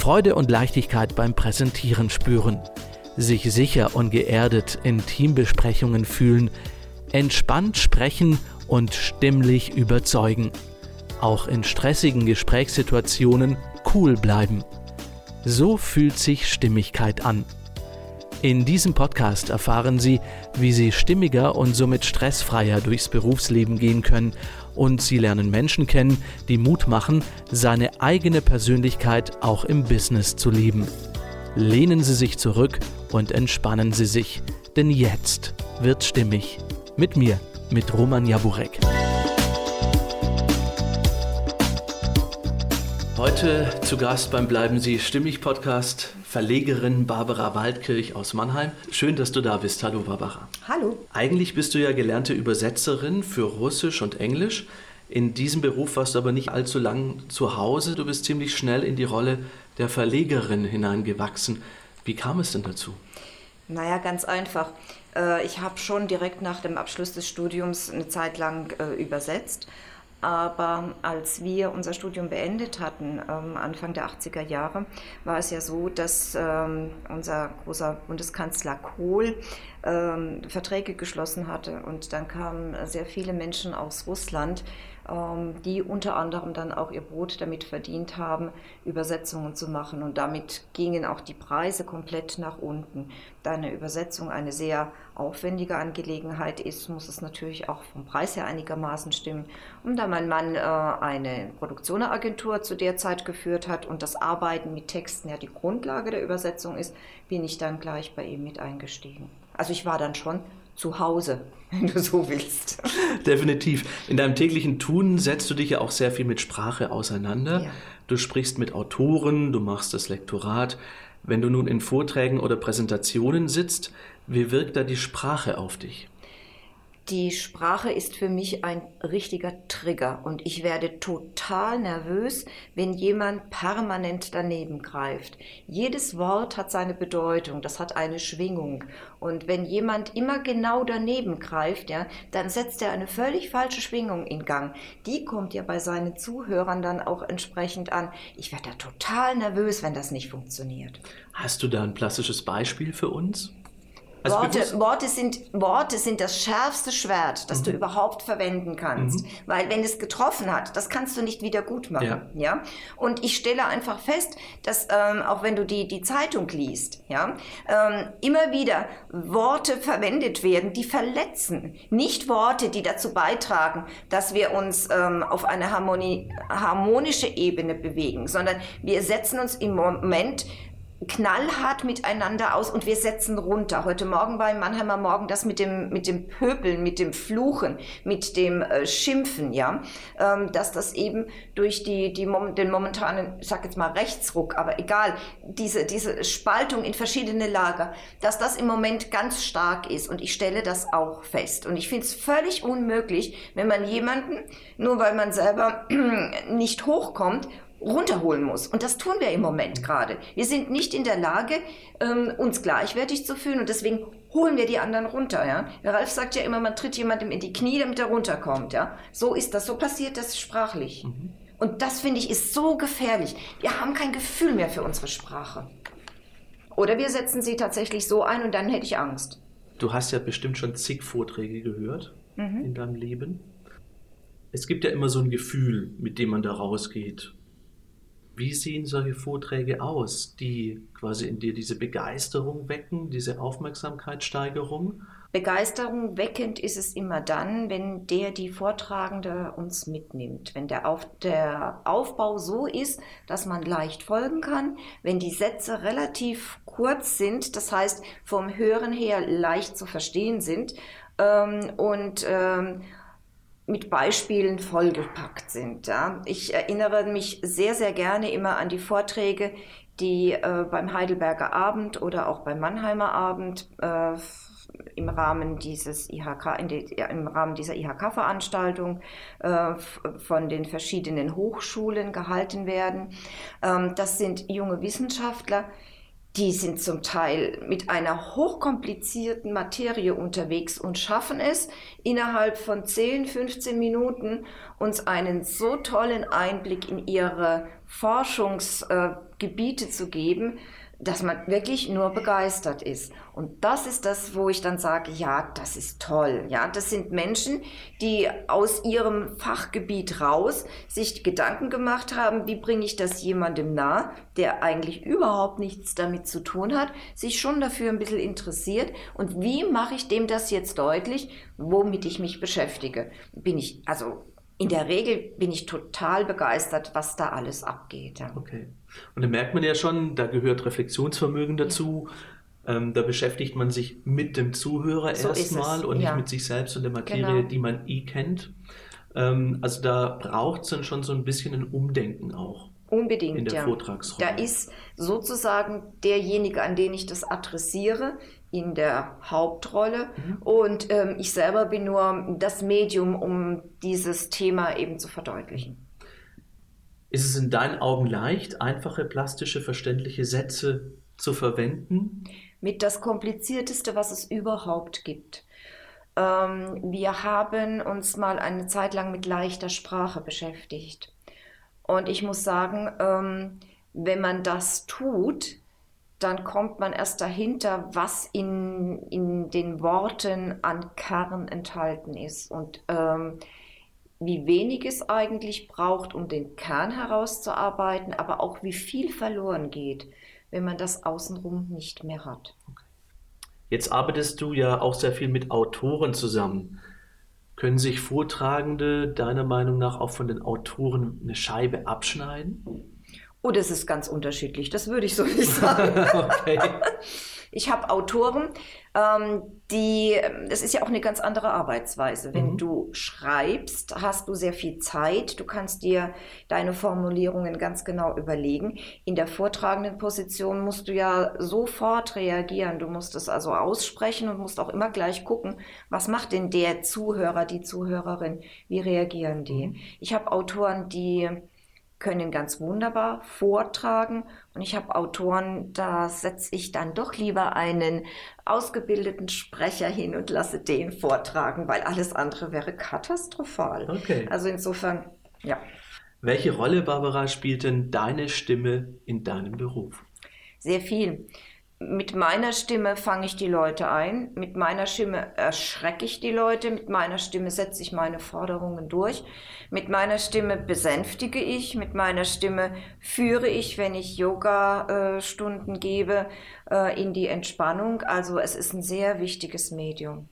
Freude und Leichtigkeit beim Präsentieren spüren, sich sicher und geerdet in Teambesprechungen fühlen, entspannt sprechen und stimmlich überzeugen. Auch in stressigen Gesprächssituationen cool bleiben. So fühlt sich Stimmigkeit an. In diesem Podcast erfahren Sie, wie Sie stimmiger und somit stressfreier durchs Berufsleben gehen können und Sie lernen Menschen kennen, die Mut machen, seine eigene Persönlichkeit auch im Business zu leben. Lehnen Sie sich zurück und entspannen Sie sich, denn jetzt wird stimmig. Mit mir, mit Roman Jaburek. Heute zu Gast beim Bleiben Sie Stimmig Podcast Verlegerin Barbara Waldkirch aus Mannheim. Schön, dass du da bist. Hallo Barbara. Hallo. Eigentlich bist du ja gelernte Übersetzerin für Russisch und Englisch. In diesem Beruf warst du aber nicht allzu lang zu Hause. Du bist ziemlich schnell in die Rolle der Verlegerin hineingewachsen. Wie kam es denn dazu? Naja, ganz einfach. Äh, ich habe schon direkt nach dem Abschluss des Studiums eine Zeit lang äh, übersetzt aber als wir unser Studium beendet hatten, ähm, Anfang der 80er Jahre, war es ja so, dass ähm, unser großer Bundeskanzler Kohl ähm, Verträge geschlossen hatte. Und dann kamen sehr viele Menschen aus Russland, ähm, die unter anderem dann auch ihr Brot damit verdient haben, Übersetzungen zu machen. Und damit gingen auch die Preise komplett nach unten. Da eine Übersetzung eine sehr aufwendige Angelegenheit ist, muss es natürlich auch vom Preis her einigermaßen stimmen. Und da mein Mann äh, eine Produktionsagentur zu der Zeit geführt hat und das Arbeiten mit Texten ja die Grundlage der Übersetzung ist, bin ich dann gleich bei ihm mit eingestiegen. Also ich war dann schon zu Hause, wenn du so willst. Definitiv. In deinem täglichen Tun setzt du dich ja auch sehr viel mit Sprache auseinander. Ja. Du sprichst mit Autoren, du machst das Lektorat. Wenn du nun in Vorträgen oder Präsentationen sitzt, wie wirkt da die Sprache auf dich? Die Sprache ist für mich ein richtiger Trigger und ich werde total nervös, wenn jemand permanent daneben greift. Jedes Wort hat seine Bedeutung, das hat eine Schwingung und wenn jemand immer genau daneben greift, ja, dann setzt er eine völlig falsche Schwingung in Gang. Die kommt ja bei seinen Zuhörern dann auch entsprechend an. Ich werde da total nervös, wenn das nicht funktioniert. Hast du da ein klassisches Beispiel für uns? Also Worte, Worte, sind, Worte sind das schärfste Schwert, das mhm. du überhaupt verwenden kannst. Mhm. Weil wenn es getroffen hat, das kannst du nicht wieder gut machen. Ja. ja? Und ich stelle einfach fest, dass ähm, auch wenn du die, die Zeitung liest, ja, ähm, immer wieder Worte verwendet werden, die verletzen. Nicht Worte, die dazu beitragen, dass wir uns ähm, auf eine Harmonie, harmonische Ebene bewegen, sondern wir setzen uns im Moment knallhart miteinander aus und wir setzen runter. Heute Morgen beim Mannheimer Morgen das mit dem, mit dem Pöbeln, mit dem Fluchen, mit dem äh, Schimpfen, ja, ähm, dass das eben durch die, die, den momentanen, ich sag jetzt mal Rechtsruck, aber egal, diese, diese Spaltung in verschiedene Lager, dass das im Moment ganz stark ist und ich stelle das auch fest. Und ich finde es völlig unmöglich, wenn man jemanden, nur weil man selber nicht hochkommt, runterholen muss. Und das tun wir im Moment gerade. Wir sind nicht in der Lage, ähm, uns gleichwertig zu fühlen und deswegen holen wir die anderen runter. Ja? Ralf sagt ja immer, man tritt jemandem in die Knie, damit er runterkommt. Ja? So ist das, so passiert das sprachlich. Mhm. Und das finde ich ist so gefährlich. Wir haben kein Gefühl mehr für unsere Sprache. Oder wir setzen sie tatsächlich so ein und dann hätte ich Angst. Du hast ja bestimmt schon zig Vorträge gehört mhm. in deinem Leben. Es gibt ja immer so ein Gefühl, mit dem man da rausgeht. Wie sehen solche Vorträge aus, die quasi in dir diese Begeisterung wecken, diese Aufmerksamkeitssteigerung? Begeisterung weckend ist es immer dann, wenn der, die Vortragende uns mitnimmt, wenn der, Auf, der Aufbau so ist, dass man leicht folgen kann, wenn die Sätze relativ kurz sind, das heißt vom Hören her leicht zu verstehen sind ähm, und ähm, mit Beispielen vollgepackt sind. Ja. Ich erinnere mich sehr, sehr gerne immer an die Vorträge, die äh, beim Heidelberger Abend oder auch beim Mannheimer Abend äh, im Rahmen dieses IHK, die, im Rahmen dieser IHK-Veranstaltung äh, von den verschiedenen Hochschulen gehalten werden. Ähm, das sind junge Wissenschaftler, die sind zum Teil mit einer hochkomplizierten Materie unterwegs und schaffen es, innerhalb von 10, 15 Minuten uns einen so tollen Einblick in ihre Forschungsgebiete zu geben, dass man wirklich nur begeistert ist. Und das ist das, wo ich dann sage, ja, das ist toll. Ja, das sind Menschen, die aus ihrem Fachgebiet raus sich Gedanken gemacht haben, wie bringe ich das jemandem nah, der eigentlich überhaupt nichts damit zu tun hat, sich schon dafür ein bisschen interessiert und wie mache ich dem das jetzt deutlich, womit ich mich beschäftige. Bin ich, also in der Regel bin ich total begeistert, was da alles abgeht. Okay. Und da merkt man ja schon, da gehört Reflexionsvermögen dazu. Ähm, da beschäftigt man sich mit dem Zuhörer so erstmal und ja. nicht mit sich selbst und der Materie, genau. die man eh kennt. Ähm, also da braucht es dann schon so ein bisschen ein Umdenken auch. Unbedingt, in der ja. Vortragsrolle. Da ist sozusagen derjenige, an den ich das adressiere, in der Hauptrolle. Mhm. Und ähm, ich selber bin nur das Medium, um dieses Thema eben zu verdeutlichen. Ist es in deinen Augen leicht, einfache, plastische, verständliche Sätze zu verwenden? Mit das Komplizierteste, was es überhaupt gibt. Ähm, wir haben uns mal eine Zeit lang mit leichter Sprache beschäftigt. Und ich muss sagen, ähm, wenn man das tut, dann kommt man erst dahinter, was in, in den Worten an Kern enthalten ist und ähm, wie wenig es eigentlich braucht, um den Kern herauszuarbeiten, aber auch wie viel verloren geht, wenn man das außenrum nicht mehr hat. Jetzt arbeitest du ja auch sehr viel mit Autoren zusammen. Können sich Vortragende deiner Meinung nach auch von den Autoren eine Scheibe abschneiden? Oh, das ist ganz unterschiedlich. Das würde ich so nicht sagen. okay. Ich habe Autoren, ähm, die, das ist ja auch eine ganz andere Arbeitsweise. Wenn mhm. du schreibst, hast du sehr viel Zeit. Du kannst dir deine Formulierungen ganz genau überlegen. In der vortragenden Position musst du ja sofort reagieren. Du musst es also aussprechen und musst auch immer gleich gucken, was macht denn der Zuhörer, die Zuhörerin? Wie reagieren die? Mhm. Ich habe Autoren, die können ganz wunderbar vortragen. Und ich habe Autoren, da setze ich dann doch lieber einen ausgebildeten Sprecher hin und lasse den vortragen, weil alles andere wäre katastrophal. Okay. Also insofern, ja. Welche Rolle, Barbara, spielt denn deine Stimme in deinem Beruf? Sehr viel mit meiner Stimme fange ich die Leute ein, mit meiner Stimme erschrecke ich die Leute, mit meiner Stimme setze ich meine Forderungen durch, mit meiner Stimme besänftige ich, mit meiner Stimme führe ich, wenn ich Yoga-Stunden äh, gebe, äh, in die Entspannung. Also es ist ein sehr wichtiges Medium.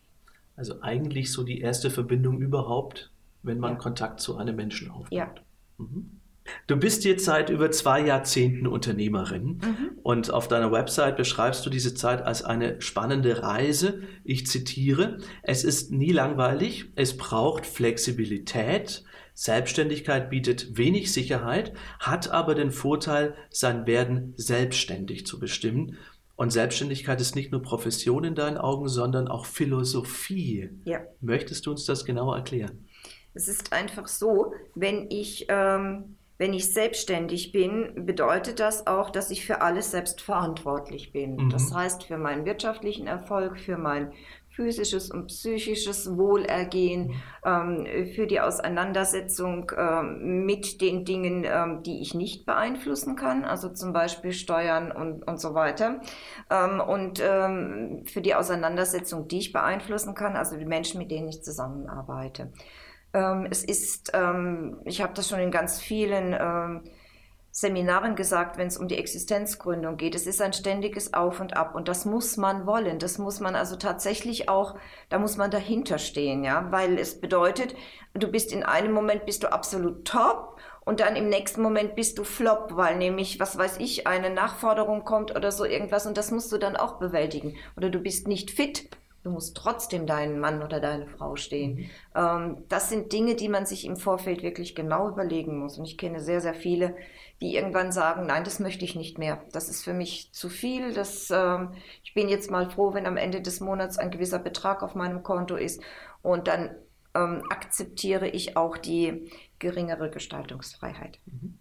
Also eigentlich so die erste Verbindung überhaupt, wenn man ja. Kontakt zu einem Menschen aufbaut. Ja. Mhm. Du bist jetzt seit über zwei Jahrzehnten Unternehmerin mhm. und auf deiner Website beschreibst du diese Zeit als eine spannende Reise. Ich zitiere, es ist nie langweilig, es braucht Flexibilität, Selbstständigkeit bietet wenig Sicherheit, hat aber den Vorteil, sein Werden selbstständig zu bestimmen. Und Selbstständigkeit ist nicht nur Profession in deinen Augen, sondern auch Philosophie. Ja. Möchtest du uns das genauer erklären? Es ist einfach so, wenn ich ähm, wenn ich selbstständig bin, bedeutet das auch, dass ich für alles selbst verantwortlich bin. Mhm. Das heißt, für meinen wirtschaftlichen Erfolg, für mein physisches und psychisches Wohlergehen, ähm, für die Auseinandersetzung ähm, mit den Dingen, ähm, die ich nicht beeinflussen kann, also zum Beispiel Steuern und, und so weiter. Ähm, und ähm, für die Auseinandersetzung, die ich beeinflussen kann, also die Menschen, mit denen ich zusammenarbeite. Ähm, es ist, ähm, ich habe das schon in ganz vielen ähm, Seminaren gesagt, wenn es um die Existenzgründung geht. Es ist ein ständiges Auf und Ab und das muss man wollen. Das muss man also tatsächlich auch, da muss man dahinter stehen, ja, weil es bedeutet, du bist in einem Moment bist du absolut top und dann im nächsten Moment bist du flop, weil nämlich, was weiß ich, eine Nachforderung kommt oder so irgendwas und das musst du dann auch bewältigen. Oder du bist nicht fit Du musst trotzdem deinen Mann oder deine Frau stehen. Mhm. Ähm, das sind Dinge, die man sich im Vorfeld wirklich genau überlegen muss. Und ich kenne sehr, sehr viele, die irgendwann sagen, nein, das möchte ich nicht mehr. Das ist für mich zu viel. Das, ähm, ich bin jetzt mal froh, wenn am Ende des Monats ein gewisser Betrag auf meinem Konto ist. Und dann ähm, akzeptiere ich auch die geringere Gestaltungsfreiheit. Mhm.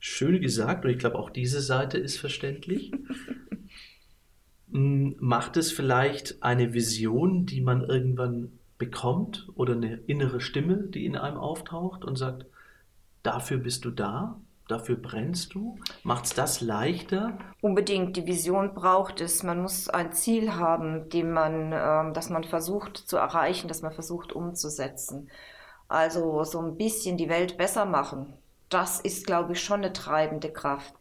Schön gesagt und ich glaube auch diese Seite ist verständlich. Hm, macht es vielleicht eine Vision, die man irgendwann bekommt oder eine innere Stimme, die in einem auftaucht und sagt, dafür bist du da, dafür brennst du? Macht es das leichter? Unbedingt, die Vision braucht es. Man muss ein Ziel haben, dem man, äh, das man versucht zu erreichen, das man versucht umzusetzen. Also so ein bisschen die Welt besser machen. Das ist, glaube ich, schon eine treibende Kraft.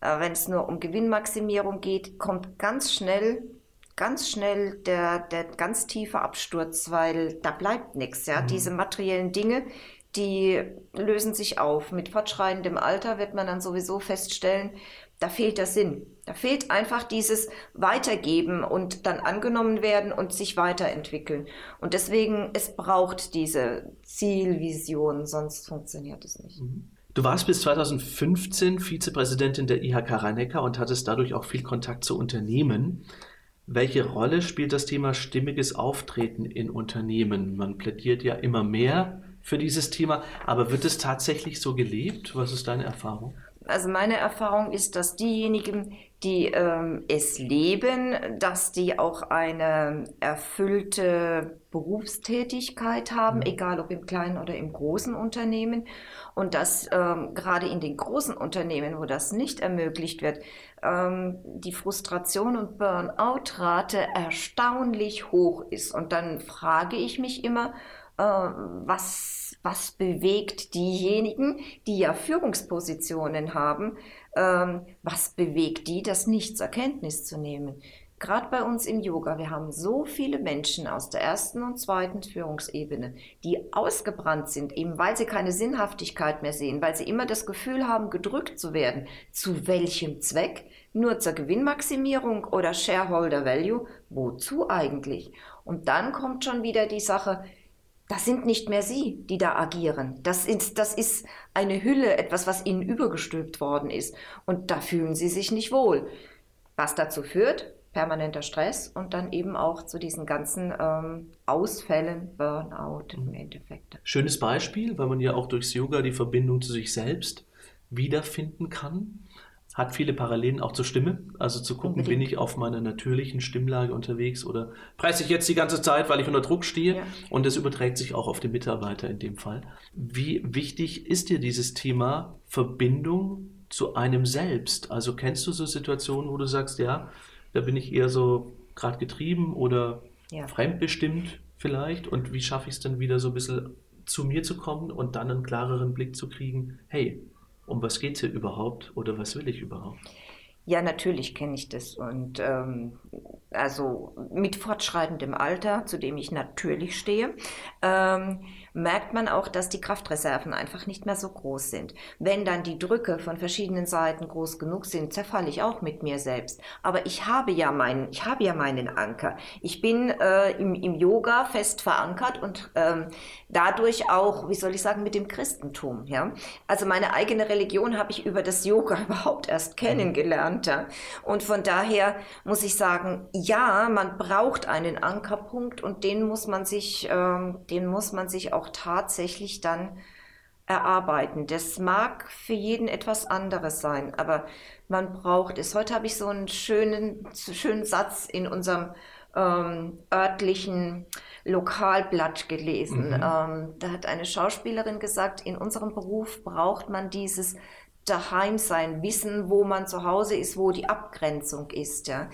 Äh, Wenn es nur um Gewinnmaximierung geht, kommt ganz schnell ganz schnell der, der ganz tiefe Absturz, weil da bleibt nichts. Ja? Mhm. Diese materiellen Dinge, die lösen sich auf. Mit fortschreitendem Alter wird man dann sowieso feststellen, da fehlt der Sinn. Da fehlt einfach dieses Weitergeben und dann angenommen werden und sich weiterentwickeln. Und deswegen, es braucht diese Zielvision, sonst funktioniert es nicht. Mhm. Du warst bis 2015 Vizepräsidentin der IHK rhein und hattest dadurch auch viel Kontakt zu Unternehmen. Welche Rolle spielt das Thema stimmiges Auftreten in Unternehmen? Man plädiert ja immer mehr für dieses Thema, aber wird es tatsächlich so gelebt? Was ist deine Erfahrung? Also meine Erfahrung ist, dass diejenigen, die ähm, es leben, dass die auch eine erfüllte Berufstätigkeit haben, mhm. egal ob im kleinen oder im großen Unternehmen. Und dass ähm, gerade in den großen Unternehmen, wo das nicht ermöglicht wird, ähm, die Frustration und Burnout-Rate erstaunlich hoch ist. Und dann frage ich mich immer, äh, was, was bewegt diejenigen, die ja Führungspositionen haben, ähm, was bewegt die, das nicht zur Kenntnis zu nehmen? Gerade bei uns im Yoga, wir haben so viele Menschen aus der ersten und zweiten Führungsebene, die ausgebrannt sind, eben weil sie keine Sinnhaftigkeit mehr sehen, weil sie immer das Gefühl haben, gedrückt zu werden. Zu welchem Zweck? Nur zur Gewinnmaximierung oder Shareholder Value? Wozu eigentlich? Und dann kommt schon wieder die Sache, das sind nicht mehr sie, die da agieren. Das ist, das ist eine Hülle, etwas, was ihnen übergestülpt worden ist. Und da fühlen sie sich nicht wohl. Was dazu führt, permanenter Stress und dann eben auch zu diesen ganzen ähm, Ausfällen, Burnout im mhm. Endeffekt. Schönes Beispiel, weil man ja auch durchs Yoga die Verbindung zu sich selbst wiederfinden kann hat viele Parallelen auch zur Stimme. Also zu gucken, Unbedingt. bin ich auf meiner natürlichen Stimmlage unterwegs oder presse ich jetzt die ganze Zeit, weil ich unter Druck stehe. Ja. Und das überträgt sich auch auf den Mitarbeiter in dem Fall. Wie wichtig ist dir dieses Thema Verbindung zu einem selbst? Also kennst du so Situationen, wo du sagst, ja, da bin ich eher so gerade getrieben oder ja. fremdbestimmt vielleicht? Und wie schaffe ich es dann wieder so ein bisschen zu mir zu kommen und dann einen klareren Blick zu kriegen, hey, um was geht es hier überhaupt oder was will ich überhaupt? Ja, natürlich kenne ich das. Und ähm, also mit fortschreitendem Alter, zu dem ich natürlich stehe, ähm, merkt man auch, dass die Kraftreserven einfach nicht mehr so groß sind. Wenn dann die Drücke von verschiedenen Seiten groß genug sind, zerfalle ich auch mit mir selbst. Aber ich habe ja meinen, ich habe ja meinen Anker. Ich bin äh, im, im Yoga fest verankert und ähm, dadurch auch, wie soll ich sagen, mit dem Christentum. Ja? Also meine eigene Religion habe ich über das Yoga überhaupt erst kennengelernt. Ja? Und von daher muss ich sagen, ja, man braucht einen Ankerpunkt und den muss man sich, ähm, den muss man sich auch tatsächlich dann erarbeiten. Das mag für jeden etwas anderes sein, aber man braucht es. Heute habe ich so einen schönen, schönen Satz in unserem ähm, örtlichen Lokalblatt gelesen. Mhm. Ähm, da hat eine Schauspielerin gesagt, in unserem Beruf braucht man dieses Daheimsein, wissen, wo man zu Hause ist, wo die Abgrenzung ist. Ja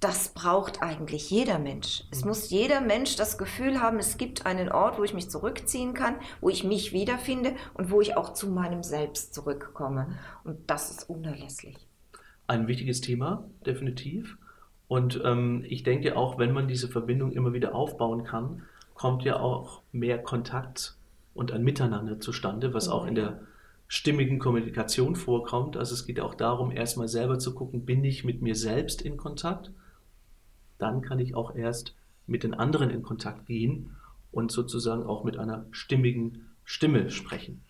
das braucht eigentlich jeder Mensch. Es muss jeder Mensch das Gefühl haben, es gibt einen Ort, wo ich mich zurückziehen kann, wo ich mich wiederfinde und wo ich auch zu meinem Selbst zurückkomme. Und das ist unerlässlich. Ein wichtiges Thema, definitiv. Und ähm, ich denke auch, wenn man diese Verbindung immer wieder aufbauen kann, kommt ja auch mehr Kontakt und ein Miteinander zustande, was auch in der stimmigen Kommunikation vorkommt. Also es geht auch darum, erstmal selber zu gucken, bin ich mit mir selbst in Kontakt? Dann kann ich auch erst mit den anderen in Kontakt gehen und sozusagen auch mit einer stimmigen Stimme sprechen.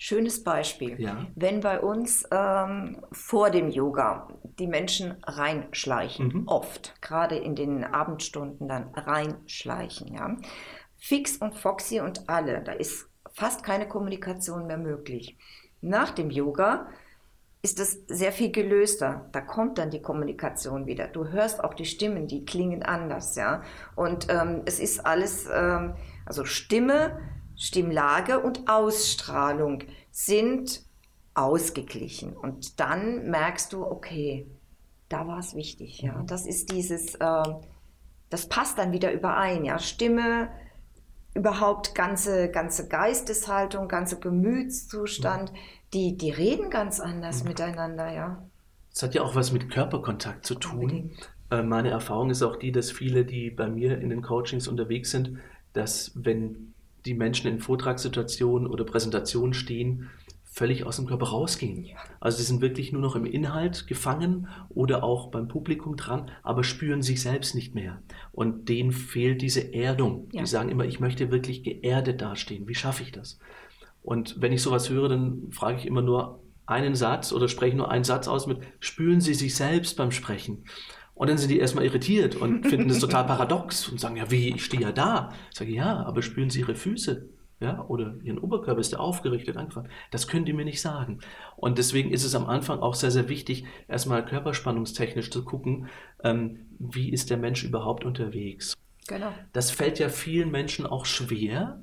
Schönes Beispiel. Ja. Wenn bei uns ähm, vor dem Yoga die Menschen reinschleichen, mhm. oft, gerade in den Abendstunden dann reinschleichen, ja. Fix und Foxy und alle, da ist fast keine Kommunikation mehr möglich. Nach dem Yoga ist es sehr viel gelöster. Da kommt dann die Kommunikation wieder. Du hörst auch die Stimmen, die klingen anders, ja. Und ähm, es ist alles, ähm, also Stimme, Stimmlage und Ausstrahlung sind ausgeglichen. Und dann merkst du, okay, da war es wichtig, ja. Mhm. Das ist dieses, äh, das passt dann wieder überein, ja. Stimme, überhaupt ganze, ganze Geisteshaltung, ganze Gemütszustand. Die, die reden ganz anders mhm. miteinander, ja. Es hat ja auch was mit Körperkontakt zu tun. Unbedingt. Äh, meine Erfahrung ist auch die, dass viele, die bei mir in den Coachings unterwegs sind, dass wenn die Menschen in Vortragssituationen oder Präsentationen stehen, völlig aus dem Körper rausgehen. Ja. Also sie sind wirklich nur noch im Inhalt gefangen oder auch beim Publikum dran, aber spüren sich selbst nicht mehr. Und denen fehlt diese Erdung. Ja. Die sagen immer, ich möchte wirklich geerdet dastehen. Wie schaffe ich das? Und wenn ich sowas höre, dann frage ich immer nur einen Satz oder spreche nur einen Satz aus mit, spüren Sie sich selbst beim Sprechen? Und dann sind die erstmal irritiert und finden das total paradox und sagen, ja, wie, ich stehe ja da. Ich sage, ja, aber spüren Sie Ihre Füße? Ja, oder Ihren Oberkörper, ist der aufgerichtet, angefangen? Das können die mir nicht sagen. Und deswegen ist es am Anfang auch sehr, sehr wichtig, erstmal körperspannungstechnisch zu gucken, ähm, wie ist der Mensch überhaupt unterwegs. Genau. Das fällt ja vielen Menschen auch schwer,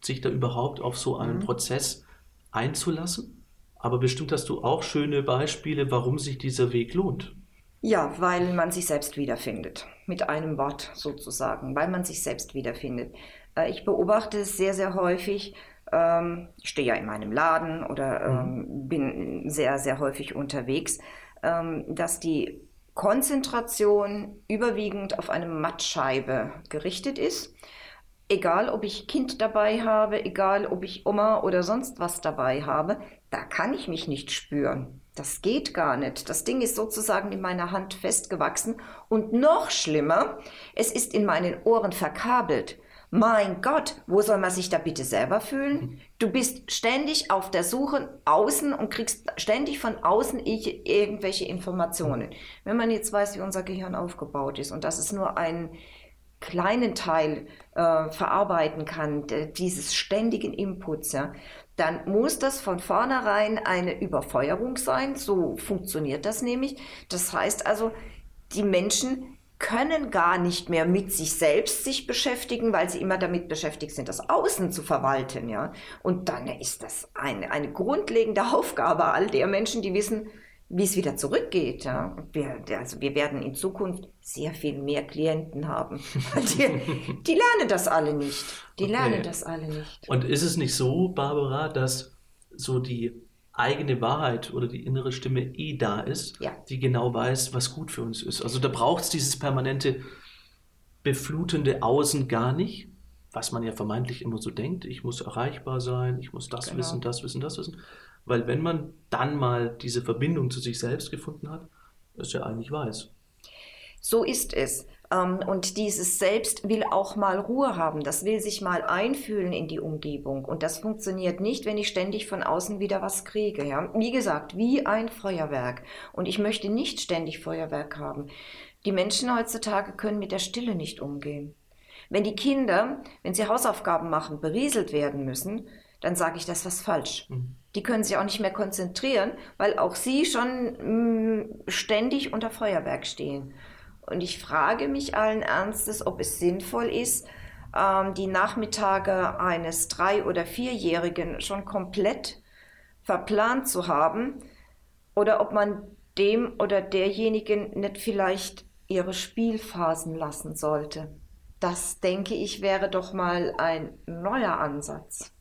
sich da überhaupt auf so einen mhm. Prozess einzulassen. Aber bestimmt hast du auch schöne Beispiele, warum sich dieser Weg lohnt. Ja, weil man sich selbst wiederfindet. Mit einem Wort sozusagen, weil man sich selbst wiederfindet. Äh, ich beobachte es sehr, sehr häufig. Ähm, ich stehe ja in meinem Laden oder mhm. ähm, bin sehr, sehr häufig unterwegs, ähm, dass die Konzentration überwiegend auf eine Mattscheibe gerichtet ist egal ob ich Kind dabei habe, egal ob ich Oma oder sonst was dabei habe, da kann ich mich nicht spüren. Das geht gar nicht. Das Ding ist sozusagen in meiner Hand festgewachsen und noch schlimmer, es ist in meinen Ohren verkabelt. Mein Gott, wo soll man sich da bitte selber fühlen? Du bist ständig auf der Suche außen und kriegst ständig von außen irgendwelche Informationen. Wenn man jetzt weiß, wie unser Gehirn aufgebaut ist und das ist nur ein kleinen Teil äh, verarbeiten kann, dieses ständigen Inputs, ja, dann muss das von vornherein eine Überfeuerung sein. So funktioniert das nämlich. Das heißt also, die Menschen können gar nicht mehr mit sich selbst sich beschäftigen, weil sie immer damit beschäftigt sind, das Außen zu verwalten, ja. Und dann ist das eine, eine grundlegende Aufgabe all der Menschen, die wissen, wie es wieder zurückgeht. Ja. Wir, also wir werden in Zukunft sehr viel mehr Klienten haben. Die, die lernen das alle nicht. Die okay. lernen das alle nicht. Und ist es nicht so, Barbara, dass so die eigene Wahrheit oder die innere Stimme eh da ist, ja. die genau weiß, was gut für uns ist? Also da braucht es dieses permanente beflutende Außen gar nicht, was man ja vermeintlich immer so denkt. Ich muss erreichbar sein, ich muss das genau. wissen, das wissen, das wissen weil wenn man dann mal diese Verbindung zu sich selbst gefunden hat, ist ja eigentlich weiß. So ist es. Ähm, und dieses Selbst will auch mal Ruhe haben. Das will sich mal einfühlen in die Umgebung. Und das funktioniert nicht, wenn ich ständig von außen wieder was kriege. Ja? Wie gesagt, wie ein Feuerwerk. Und ich möchte nicht ständig Feuerwerk haben. Die Menschen heutzutage können mit der Stille nicht umgehen. Wenn die Kinder, wenn sie Hausaufgaben machen, berieselt werden müssen, dann sage ich, das ist was falsch. Mhm. Die können sich auch nicht mehr konzentrieren, weil auch sie schon mh, mm, ständig unter Feuerwerk stehen. Und ich frage mich allen Ernstes, ob es sinnvoll ist, ähm, die Nachmittage eines drei- oder vierjährigen schon komplett verplant zu haben oder ob man dem oder derjenigen nicht vielleicht ihre Spielphasen lassen sollte. Das denke ich wäre doch mal ein neuer Ansatz.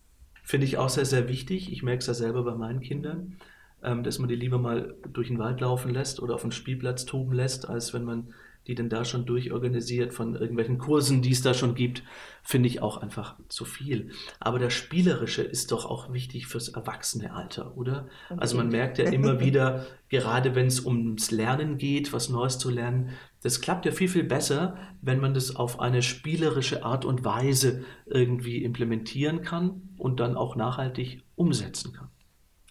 Finde ich auch sehr, sehr wichtig. Ich merke es ja selber bei meinen Kindern, ähm, dass man die lieber mal durch den Wald laufen lässt oder auf dem Spielplatz toben lässt, als wenn man die denn da schon durchorganisiert von irgendwelchen Kursen, die es da schon gibt, finde ich auch einfach zu viel. Aber das Spielerische ist doch auch wichtig fürs Erwachsenealter, oder? Okay. Also man merkt ja immer wieder, gerade wenn es ums Lernen geht, was Neues zu lernen, das klappt ja viel, viel besser, wenn man das auf eine spielerische Art und Weise irgendwie implementieren kann und dann auch nachhaltig umsetzen kann.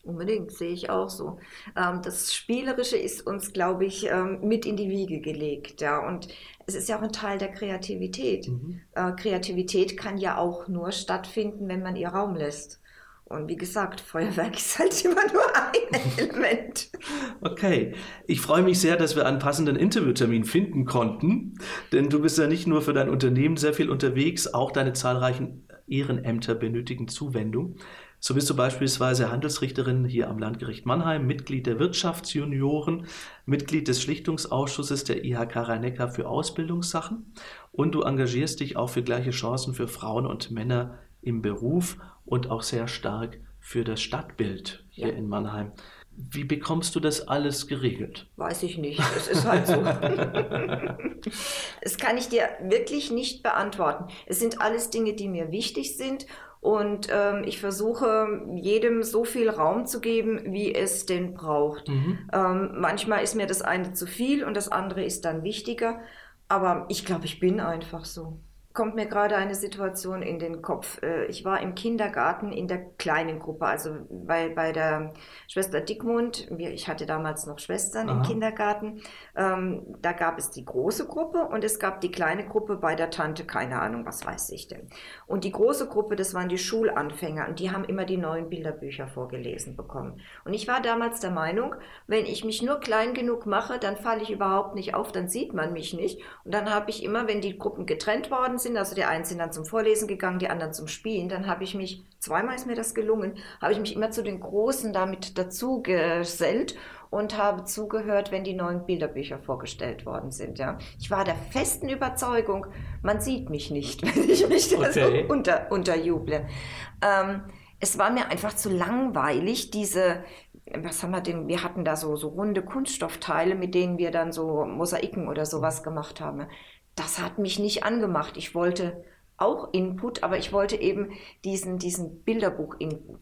Unbedingt, sehe ich auch so. Ähm, das Spielerische ist uns, glaube ich, ähm, mit in die Wiege gelegt. Ja. Und es ist ja auch ein Teil der Kreativität. Mhm. Äh, Kreativität kann ja auch nur stattfinden, wenn man ihr Raum lässt. Und wie gesagt, Feuerwerk ist halt immer nur ein Element. Okay, ich freue mich sehr, dass wir einen passenden Interviewtermin finden konnten, denn du bist ja nicht nur für dein Unternehmen sehr viel unterwegs, auch deine zahlreichen Ehrenämter benötigen Zuwendung. So bist du beispielsweise Handelsrichterin hier am Landgericht Mannheim, Mitglied der Wirtschaftsjunioren, Mitglied des Schlichtungsausschusses der IHK Rhein-Neckar für Ausbildungssachen und du engagierst dich auch für gleiche Chancen für Frauen und Männer im Beruf und auch sehr stark für das Stadtbild hier ja. in Mannheim. Wie bekommst du das alles geregelt? Weiß ich nicht. Es ist halt so. das kann ich dir wirklich nicht beantworten. Es sind alles Dinge, die mir wichtig sind und ähm, ich versuche jedem so viel Raum zu geben, wie es denn braucht. Mhm. Ähm, manchmal ist mir das eine zu viel und das andere ist dann wichtiger. Aber ich glaube, ich bin einfach so kommt mir gerade eine Situation in den Kopf. Äh, ich war im Kindergarten in der kleinen Gruppe, also bei, bei der Schwester Dickmund. Ich hatte damals noch Schwestern Aha. im Kindergarten. Ähm, da gab es die große Gruppe und es gab die kleine Gruppe bei der Tante, keine Ahnung, was weiß ich denn. Und die große Gruppe, das waren die Schulanfänger und die haben immer die neuen Bilderbücher vorgelesen bekommen. Und ich war damals der Meinung, wenn ich mich nur klein genug mache, dann falle ich überhaupt nicht auf, dann sieht man mich nicht. Und dann habe ich immer, wenn die Gruppen getrennt worden sind, also die einen sind dann zum Vorlesen gegangen, die anderen zum Spielen, dann habe ich mich, zweimal ist mir das gelungen, habe ich mich immer zu den Großen damit dazu gesellt und habe zugehört, wenn die neuen Bilderbücher vorgestellt worden sind. Ja. Ich war der festen Überzeugung, man sieht mich nicht, wenn ich mich okay. so unter, unterjuble. Ähm, es war mir einfach zu langweilig, diese, was haben wir denn, wir hatten da so, so runde Kunststoffteile, mit denen wir dann so Mosaiken oder sowas gemacht haben das hat mich nicht angemacht. Ich wollte auch Input, aber ich wollte eben diesen, diesen Bilderbuch-Input.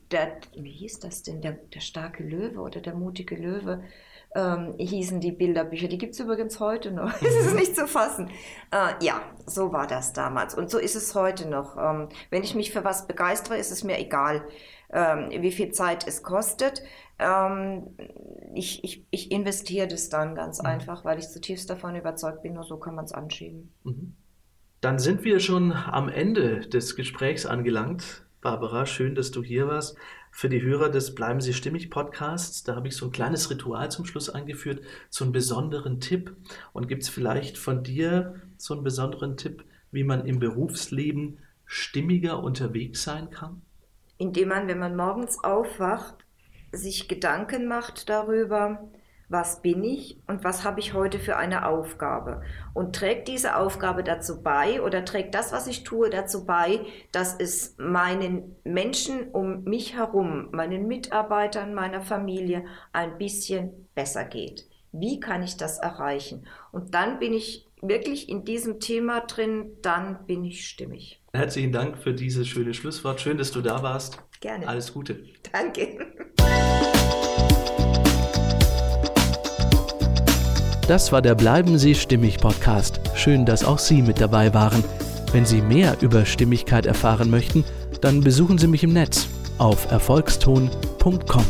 Wie hieß das denn? Der, der starke Löwe oder der mutige Löwe ähm, hießen die Bilderbücher. Die gibt es übrigens heute noch. es ist nicht zu fassen. Äh, ja, so war das damals. Und so ist es heute noch. Ähm, wenn ich mich für was begeistere, ist es mir egal, ähm, wie viel Zeit es kostet. Ähm, ich, ich, ich investiere das dann ganz mhm. einfach, weil ich zutiefst davon überzeugt bin, nur so kann man es anschieben. Mhm. Dann sind wir schon am Ende des Gesprächs angelangt. Barbara, schön, dass du hier warst. Für die Hörer des Bleiben Sie stimmig Podcasts, da habe ich so ein kleines Ritual zum Schluss eingeführt, so einen besonderen Tipp. Und gibt es vielleicht von dir so einen besonderen Tipp, wie man im Berufsleben stimmiger unterwegs sein kann? Indem man, wenn man morgens aufwacht, sich Gedanken macht darüber, was bin ich und was habe ich heute für eine Aufgabe. Und trägt diese Aufgabe dazu bei oder trägt das, was ich tue, dazu bei, dass es meinen Menschen um mich herum, meinen Mitarbeitern, meiner Familie ein bisschen besser geht. Wie kann ich das erreichen? Und dann bin ich wirklich in diesem Thema drin, dann bin ich stimmig. Herzlichen Dank für dieses schöne Schlusswort. Schön, dass du da warst. Gerne. Alles Gute. Danke. Das war der Bleiben Sie Stimmig Podcast. Schön, dass auch Sie mit dabei waren. Wenn Sie mehr über Stimmigkeit erfahren möchten, dann besuchen Sie mich im Netz auf erfolgston.com.